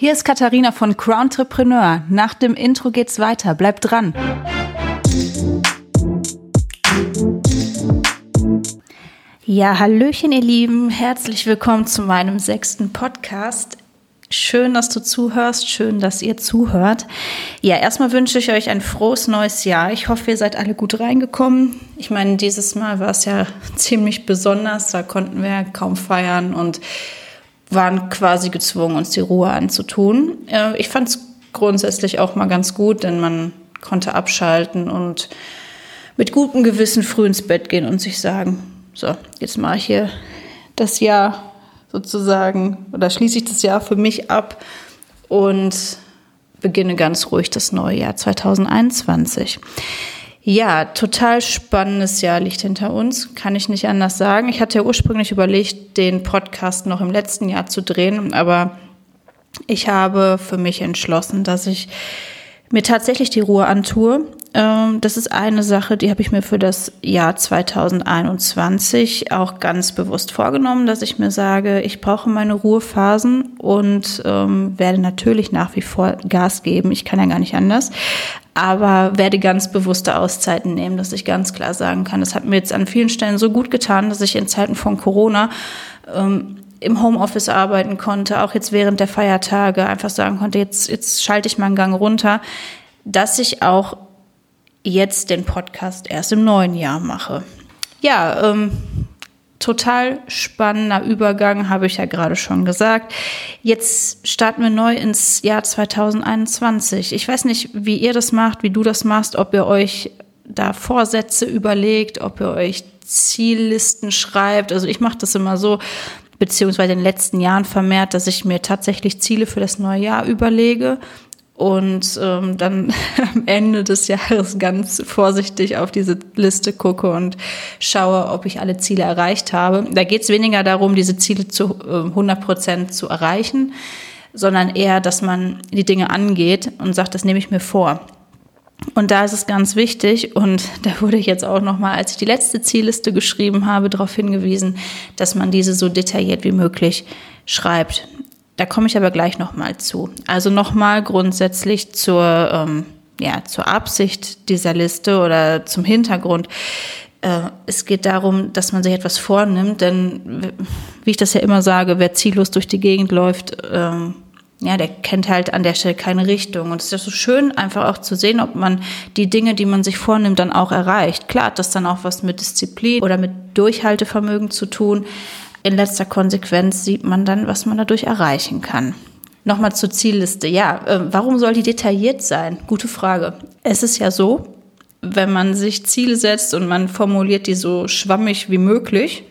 Hier ist Katharina von Crowntrepreneur. Nach dem Intro geht's weiter. Bleibt dran. Ja, Hallöchen, ihr Lieben. Herzlich willkommen zu meinem sechsten Podcast. Schön, dass du zuhörst. Schön, dass ihr zuhört. Ja, erstmal wünsche ich euch ein frohes neues Jahr. Ich hoffe, ihr seid alle gut reingekommen. Ich meine, dieses Mal war es ja ziemlich besonders. Da konnten wir kaum feiern und waren quasi gezwungen, uns die Ruhe anzutun. Ich fand es grundsätzlich auch mal ganz gut, denn man konnte abschalten und mit gutem Gewissen früh ins Bett gehen und sich sagen, so, jetzt mache ich hier das Jahr sozusagen oder schließe ich das Jahr für mich ab und beginne ganz ruhig das neue Jahr 2021. Ja, total spannendes Jahr liegt hinter uns, kann ich nicht anders sagen. Ich hatte ja ursprünglich überlegt, den Podcast noch im letzten Jahr zu drehen, aber ich habe für mich entschlossen, dass ich mir tatsächlich die Ruhe antue. Ähm, das ist eine Sache, die habe ich mir für das Jahr 2021 auch ganz bewusst vorgenommen, dass ich mir sage, ich brauche meine Ruhephasen und ähm, werde natürlich nach wie vor Gas geben. Ich kann ja gar nicht anders aber werde ganz bewusste Auszeiten nehmen, dass ich ganz klar sagen kann, das hat mir jetzt an vielen Stellen so gut getan, dass ich in Zeiten von Corona ähm, im Homeoffice arbeiten konnte, auch jetzt während der Feiertage einfach sagen konnte, jetzt, jetzt schalte ich mal einen Gang runter, dass ich auch jetzt den Podcast erst im neuen Jahr mache. Ja, ähm, total spannender Übergang, habe ich ja gerade schon gesagt. Jetzt starten wir neu ins Jahr 2021. Ich weiß nicht, wie ihr das macht, wie du das machst, ob ihr euch da Vorsätze überlegt, ob ihr euch Ziellisten schreibt. Also ich mache das immer so, beziehungsweise in den letzten Jahren vermehrt, dass ich mir tatsächlich Ziele für das neue Jahr überlege und ähm, dann am Ende des Jahres ganz vorsichtig auf diese Liste gucke und schaue, ob ich alle Ziele erreicht habe. Da geht es weniger darum, diese Ziele zu äh, 100 Prozent zu erreichen, sondern eher, dass man die Dinge angeht und sagt, das nehme ich mir vor. Und da ist es ganz wichtig, und da wurde ich jetzt auch nochmal, als ich die letzte Zielliste geschrieben habe, darauf hingewiesen, dass man diese so detailliert wie möglich schreibt. Da komme ich aber gleich nochmal zu. Also nochmal grundsätzlich zur, ähm, ja, zur Absicht dieser Liste oder zum Hintergrund. Äh, es geht darum, dass man sich etwas vornimmt, denn wie ich das ja immer sage, wer ziellos durch die Gegend läuft, ähm, ja, der kennt halt an der Stelle keine Richtung. Und es ist ja so schön, einfach auch zu sehen, ob man die Dinge, die man sich vornimmt, dann auch erreicht. Klar hat das dann auch was mit Disziplin oder mit Durchhaltevermögen zu tun in letzter Konsequenz sieht man dann, was man dadurch erreichen kann. Nochmal zur Zielliste. Ja, äh, warum soll die detailliert sein? Gute Frage. Es ist ja so, wenn man sich Ziele setzt und man formuliert die so schwammig wie möglich,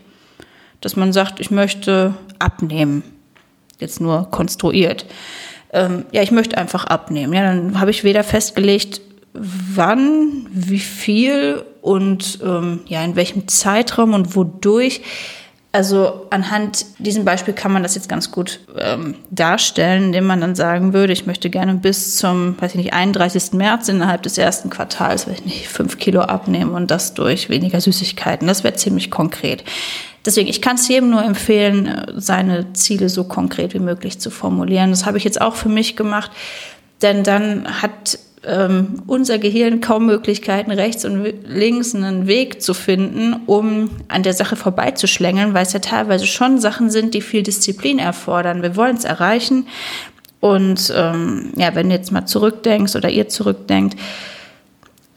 dass man sagt, ich möchte abnehmen. Jetzt nur konstruiert. Ähm, ja, ich möchte einfach abnehmen. Ja, dann habe ich weder festgelegt, wann, wie viel und ähm, ja, in welchem Zeitraum und wodurch. Also anhand diesem Beispiel kann man das jetzt ganz gut ähm, darstellen, indem man dann sagen würde, ich möchte gerne bis zum, weiß ich nicht, 31. März innerhalb des ersten Quartals, weiß ich nicht, fünf Kilo abnehmen und das durch weniger Süßigkeiten. Das wäre ziemlich konkret. Deswegen, ich kann es jedem nur empfehlen, seine Ziele so konkret wie möglich zu formulieren. Das habe ich jetzt auch für mich gemacht, denn dann hat ähm, unser Gehirn kaum Möglichkeiten, rechts und links einen Weg zu finden, um an der Sache vorbeizuschlängeln, weil es ja teilweise schon Sachen sind, die viel Disziplin erfordern. Wir wollen es erreichen. Und ähm, ja, wenn du jetzt mal zurückdenkst oder ihr zurückdenkt,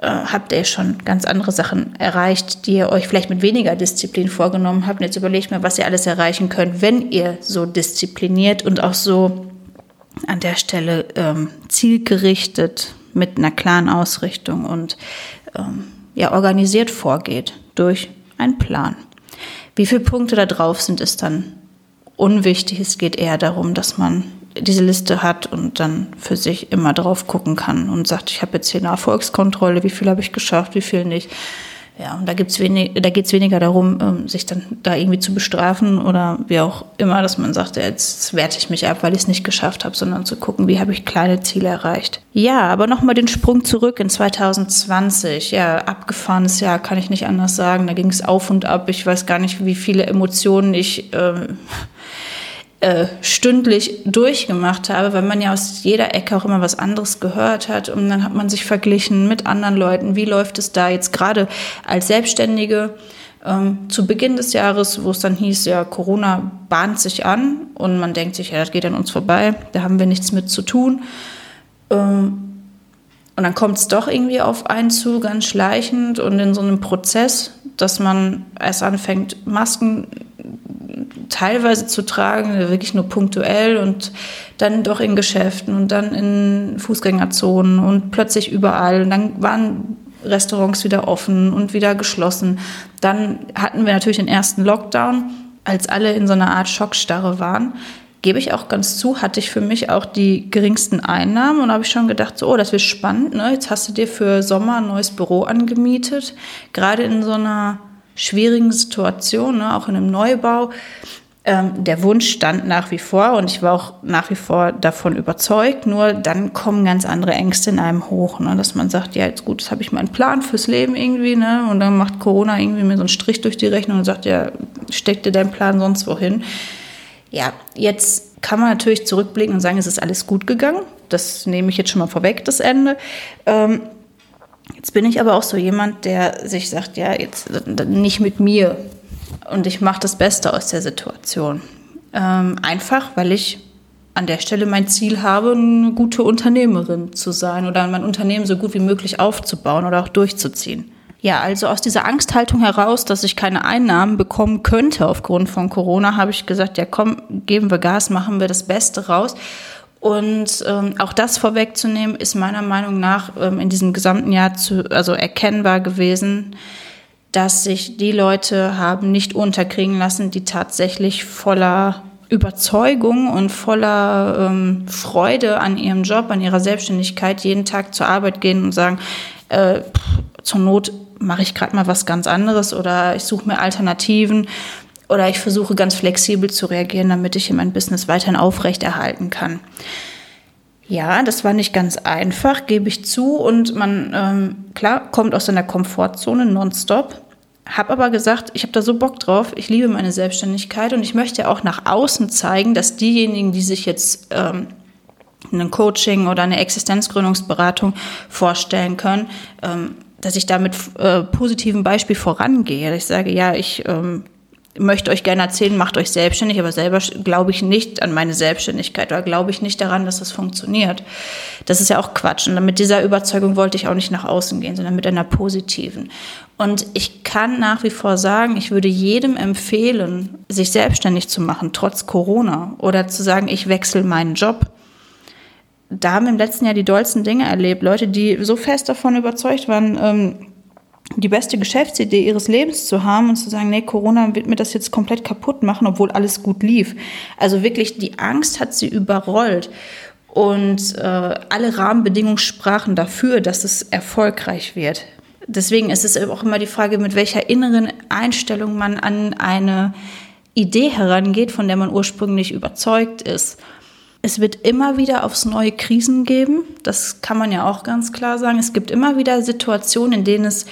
äh, habt ihr schon ganz andere Sachen erreicht, die ihr euch vielleicht mit weniger Disziplin vorgenommen habt. Und jetzt überlegt mal, was ihr alles erreichen könnt, wenn ihr so diszipliniert und auch so an der Stelle ähm, zielgerichtet mit einer klaren Ausrichtung und ähm, ja, organisiert vorgeht durch einen Plan. Wie viele Punkte da drauf sind, ist dann unwichtig. Es geht eher darum, dass man diese Liste hat und dann für sich immer drauf gucken kann und sagt, ich habe jetzt hier eine Erfolgskontrolle, wie viel habe ich geschafft, wie viel nicht. Ja, und da gibt's wenig, da geht's weniger darum, ähm, sich dann da irgendwie zu bestrafen oder wie auch immer, dass man sagt, jetzt werte ich mich ab, weil ich es nicht geschafft habe, sondern zu gucken, wie habe ich kleine Ziele erreicht. Ja, aber nochmal den Sprung zurück in 2020. Ja, abgefahrenes Jahr, kann ich nicht anders sagen. Da ging es auf und ab. Ich weiß gar nicht, wie viele Emotionen ich äh, äh, stündlich durchgemacht habe, weil man ja aus jeder Ecke auch immer was anderes gehört hat. Und dann hat man sich verglichen mit anderen Leuten, wie läuft es da jetzt gerade als Selbstständige? Ähm, zu Beginn des Jahres, wo es dann hieß, ja, Corona bahnt sich an und man denkt sich, ja, das geht an uns vorbei, da haben wir nichts mit zu tun. Ähm, und dann kommt es doch irgendwie auf einen zu, ganz schleichend und in so einem Prozess, dass man erst anfängt, Masken teilweise zu tragen, wirklich nur punktuell und dann doch in Geschäften und dann in Fußgängerzonen und plötzlich überall. Und dann waren Restaurants wieder offen und wieder geschlossen. Dann hatten wir natürlich den ersten Lockdown, als alle in so einer Art Schockstarre waren. Gebe ich auch ganz zu, hatte ich für mich auch die geringsten Einnahmen und habe ich schon gedacht, so, oh, das wird spannend. Ne? Jetzt hast du dir für Sommer ein neues Büro angemietet, gerade in so einer schwierigen Situation, ne? auch in einem Neubau. Ähm, der Wunsch stand nach wie vor und ich war auch nach wie vor davon überzeugt. Nur dann kommen ganz andere Ängste in einem hoch, ne? dass man sagt, ja, jetzt gut, jetzt habe ich meinen Plan fürs Leben irgendwie, ne? Und dann macht Corona irgendwie mir so einen Strich durch die Rechnung und sagt, ja, steck dir deinen Plan sonst wohin. Ja, jetzt kann man natürlich zurückblicken und sagen, es ist alles gut gegangen. Das nehme ich jetzt schon mal vorweg, das Ende. Ähm, jetzt bin ich aber auch so jemand, der sich sagt, ja, jetzt nicht mit mir und ich mache das Beste aus der Situation. Ähm, einfach, weil ich an der Stelle mein Ziel habe, eine gute Unternehmerin zu sein oder mein Unternehmen so gut wie möglich aufzubauen oder auch durchzuziehen. Ja, also aus dieser Angsthaltung heraus, dass ich keine Einnahmen bekommen könnte aufgrund von Corona, habe ich gesagt, ja komm, geben wir Gas, machen wir das Beste raus. Und ähm, auch das vorwegzunehmen, ist meiner Meinung nach ähm, in diesem gesamten Jahr zu, also erkennbar gewesen, dass sich die Leute haben nicht unterkriegen lassen, die tatsächlich voller Überzeugung und voller ähm, Freude an ihrem Job, an ihrer Selbstständigkeit jeden Tag zur Arbeit gehen und sagen, äh, zur Not mache ich gerade mal was ganz anderes oder ich suche mir Alternativen oder ich versuche ganz flexibel zu reagieren, damit ich mein Business weiterhin aufrechterhalten kann. Ja, das war nicht ganz einfach, gebe ich zu. Und man, ähm, klar, kommt aus seiner Komfortzone nonstop. Hab aber gesagt, ich habe da so Bock drauf, ich liebe meine Selbstständigkeit und ich möchte auch nach außen zeigen, dass diejenigen, die sich jetzt ähm, ein Coaching oder eine Existenzgründungsberatung vorstellen können, ähm, dass ich da mit äh, positivem Beispiel vorangehe. Ich sage, ja, ich ähm, möchte euch gerne erzählen, macht euch selbstständig, aber selber glaube ich nicht an meine Selbstständigkeit oder glaube ich nicht daran, dass das funktioniert. Das ist ja auch Quatsch. Und mit dieser Überzeugung wollte ich auch nicht nach außen gehen, sondern mit einer positiven. Und ich kann nach wie vor sagen, ich würde jedem empfehlen, sich selbstständig zu machen, trotz Corona, oder zu sagen, ich wechsle meinen Job. Da haben wir im letzten Jahr die dollsten Dinge erlebt. Leute, die so fest davon überzeugt waren, ähm, die beste Geschäftsidee ihres Lebens zu haben und zu sagen, nee, Corona wird mir das jetzt komplett kaputt machen, obwohl alles gut lief. Also wirklich, die Angst hat sie überrollt. Und äh, alle Rahmenbedingungen sprachen dafür, dass es erfolgreich wird. Deswegen ist es auch immer die Frage, mit welcher inneren Einstellung man an eine Idee herangeht, von der man ursprünglich überzeugt ist. Es wird immer wieder aufs neue Krisen geben. Das kann man ja auch ganz klar sagen. Es gibt immer wieder Situationen, in denen es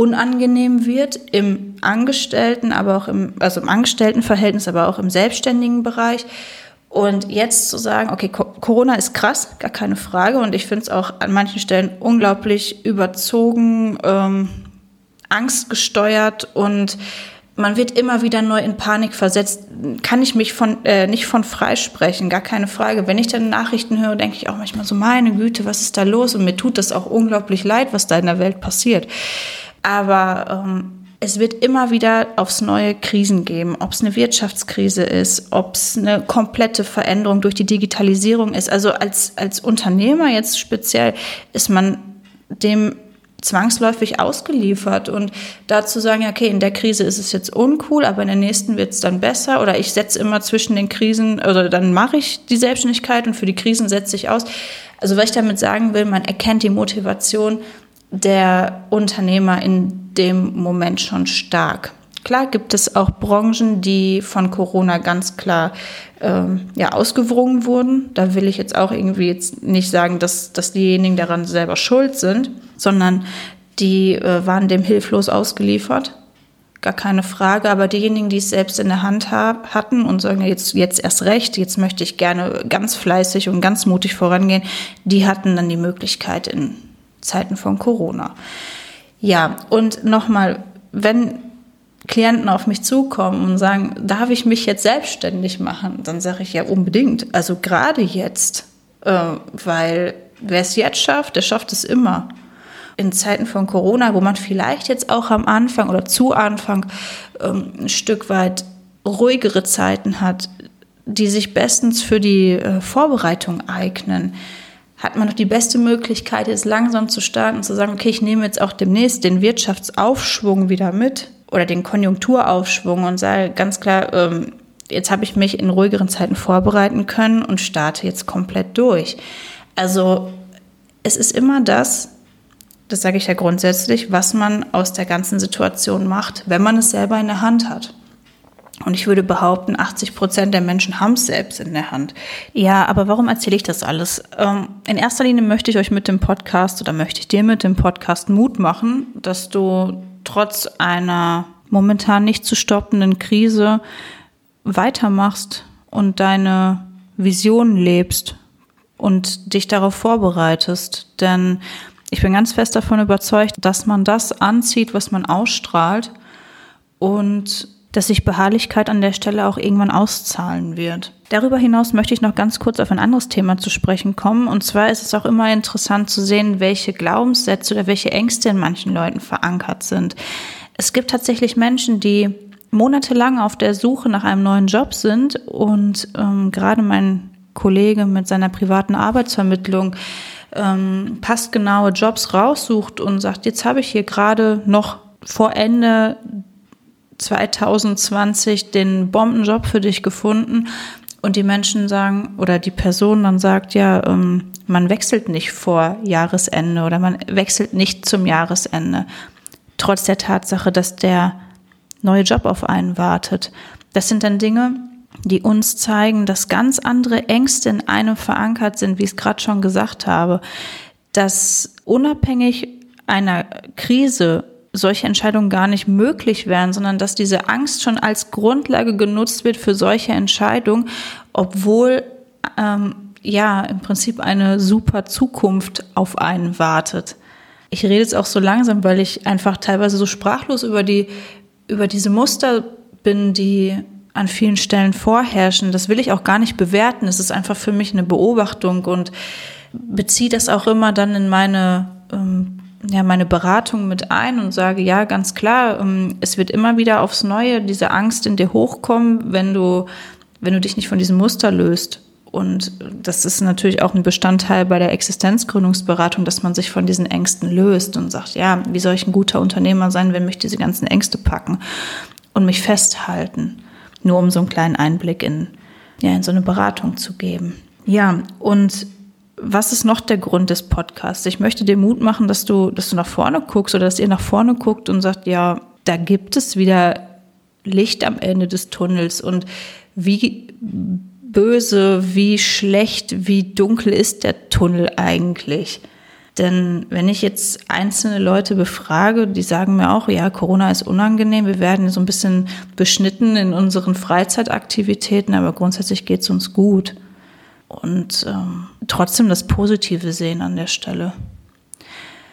unangenehm wird im Angestellten, aber auch im, also im Angestelltenverhältnis, aber auch im selbstständigen Bereich. Und jetzt zu sagen, okay, Corona ist krass, gar keine Frage. Und ich finde es auch an manchen Stellen unglaublich überzogen, ähm, angstgesteuert und man wird immer wieder neu in Panik versetzt. Kann ich mich von, äh, nicht von freisprechen, gar keine Frage. Wenn ich dann Nachrichten höre, denke ich auch manchmal so, meine Güte, was ist da los? Und mir tut das auch unglaublich leid, was da in der Welt passiert. Aber ähm, es wird immer wieder aufs neue Krisen geben, ob es eine Wirtschaftskrise ist, ob es eine komplette Veränderung durch die Digitalisierung ist. Also als, als Unternehmer jetzt speziell ist man dem zwangsläufig ausgeliefert und dazu sagen, okay, in der Krise ist es jetzt uncool, aber in der nächsten wird es dann besser oder ich setze immer zwischen den Krisen oder dann mache ich die Selbstständigkeit und für die Krisen setze ich aus. Also was ich damit sagen will, man erkennt die Motivation der Unternehmer in dem Moment schon stark. Klar gibt es auch Branchen, die von Corona ganz klar ähm, ja, ausgewrungen wurden. Da will ich jetzt auch irgendwie jetzt nicht sagen, dass, dass diejenigen daran selber schuld sind, sondern die äh, waren dem hilflos ausgeliefert. gar keine Frage. Aber diejenigen, die es selbst in der Hand hatten und sagen, jetzt, jetzt erst recht, jetzt möchte ich gerne ganz fleißig und ganz mutig vorangehen, die hatten dann die Möglichkeit in Zeiten von Corona. Ja, und nochmal, wenn Klienten auf mich zukommen und sagen, darf ich mich jetzt selbstständig machen? Dann sage ich ja unbedingt. Also gerade jetzt, äh, weil wer es jetzt schafft, der schafft es immer in Zeiten von Corona, wo man vielleicht jetzt auch am Anfang oder zu Anfang ähm, ein Stück weit ruhigere Zeiten hat, die sich bestens für die äh, Vorbereitung eignen, hat man noch die beste Möglichkeit, jetzt langsam zu starten und zu sagen, okay, ich nehme jetzt auch demnächst den Wirtschaftsaufschwung wieder mit oder den Konjunkturaufschwung und sage ganz klar, ähm, jetzt habe ich mich in ruhigeren Zeiten vorbereiten können und starte jetzt komplett durch. Also es ist immer das, das sage ich ja grundsätzlich, was man aus der ganzen Situation macht, wenn man es selber in der Hand hat. Und ich würde behaupten, 80 Prozent der Menschen haben es selbst in der Hand. Ja, aber warum erzähle ich das alles? Ähm, in erster Linie möchte ich euch mit dem Podcast oder möchte ich dir mit dem Podcast Mut machen, dass du trotz einer momentan nicht zu stoppenden Krise weitermachst und deine Vision lebst und dich darauf vorbereitest. Denn ich bin ganz fest davon überzeugt, dass man das anzieht, was man ausstrahlt und dass sich Beharrlichkeit an der Stelle auch irgendwann auszahlen wird. Darüber hinaus möchte ich noch ganz kurz auf ein anderes Thema zu sprechen kommen. Und zwar ist es auch immer interessant zu sehen, welche Glaubenssätze oder welche Ängste in manchen Leuten verankert sind. Es gibt tatsächlich Menschen, die monatelang auf der Suche nach einem neuen Job sind und ähm, gerade mein Kollege mit seiner privaten Arbeitsvermittlung ähm, passgenaue Jobs raussucht und sagt, jetzt habe ich hier gerade noch vor Ende 2020 den Bombenjob für dich gefunden. Und die Menschen sagen oder die Person dann sagt, ja, ähm, man wechselt nicht vor Jahresende oder man wechselt nicht zum Jahresende, trotz der Tatsache, dass der neue Job auf einen wartet. Das sind dann Dinge, die uns zeigen, dass ganz andere Ängste in einem verankert sind, wie ich es gerade schon gesagt habe, dass unabhängig einer Krise solche Entscheidungen gar nicht möglich wären, sondern dass diese Angst schon als Grundlage genutzt wird für solche Entscheidungen, obwohl ähm, ja im Prinzip eine super Zukunft auf einen wartet. Ich rede jetzt auch so langsam, weil ich einfach teilweise so sprachlos über die über diese Muster bin, die an vielen Stellen vorherrschen. Das will ich auch gar nicht bewerten. Es ist einfach für mich eine Beobachtung und beziehe das auch immer dann in meine ähm, ja, meine Beratung mit ein und sage, ja, ganz klar, ähm, es wird immer wieder aufs Neue diese Angst in dir hochkommen, wenn du, wenn du dich nicht von diesem Muster löst. Und das ist natürlich auch ein Bestandteil bei der Existenzgründungsberatung, dass man sich von diesen Ängsten löst und sagt, ja, wie soll ich ein guter Unternehmer sein, wenn mich diese ganzen Ängste packen und mich festhalten? Nur um so einen kleinen Einblick in, ja, in so eine Beratung zu geben. Ja, und was ist noch der Grund des Podcasts? Ich möchte dir Mut machen, dass du, dass du nach vorne guckst oder dass ihr nach vorne guckt und sagt, ja, da gibt es wieder Licht am Ende des Tunnels und wie böse, wie schlecht, wie dunkel ist der Tunnel eigentlich? Denn wenn ich jetzt einzelne Leute befrage, die sagen mir auch, ja, Corona ist unangenehm, wir werden so ein bisschen beschnitten in unseren Freizeitaktivitäten, aber grundsätzlich geht es uns gut und ähm, trotzdem das Positive sehen an der Stelle.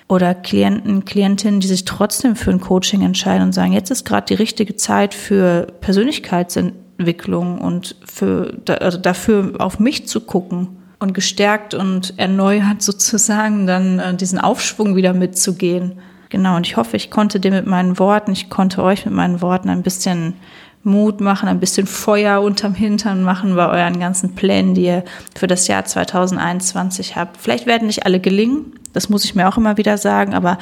Oder Klienten, Klientinnen, die sich trotzdem für ein Coaching entscheiden und sagen, jetzt ist gerade die richtige Zeit für Persönlichkeitsentwicklung und für, also dafür auf mich zu gucken und gestärkt und erneuert sozusagen dann äh, diesen Aufschwung wieder mitzugehen. Genau, und ich hoffe, ich konnte dir mit meinen Worten, ich konnte euch mit meinen Worten ein bisschen Mut machen, ein bisschen Feuer unterm Hintern machen bei euren ganzen Plänen, die ihr für das Jahr 2021 habt. Vielleicht werden nicht alle gelingen, das muss ich mir auch immer wieder sagen, aber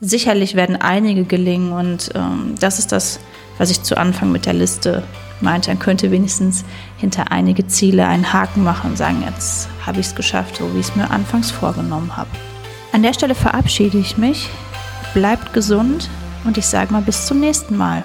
sicherlich werden einige gelingen und ähm, das ist das, was ich zu Anfang mit der Liste meinte. Dann könnte wenigstens hinter einige Ziele einen Haken machen und sagen, jetzt habe ich es geschafft, so wie ich es mir anfangs vorgenommen habe. An der Stelle verabschiede ich mich. Bleibt gesund und ich sage mal bis zum nächsten Mal.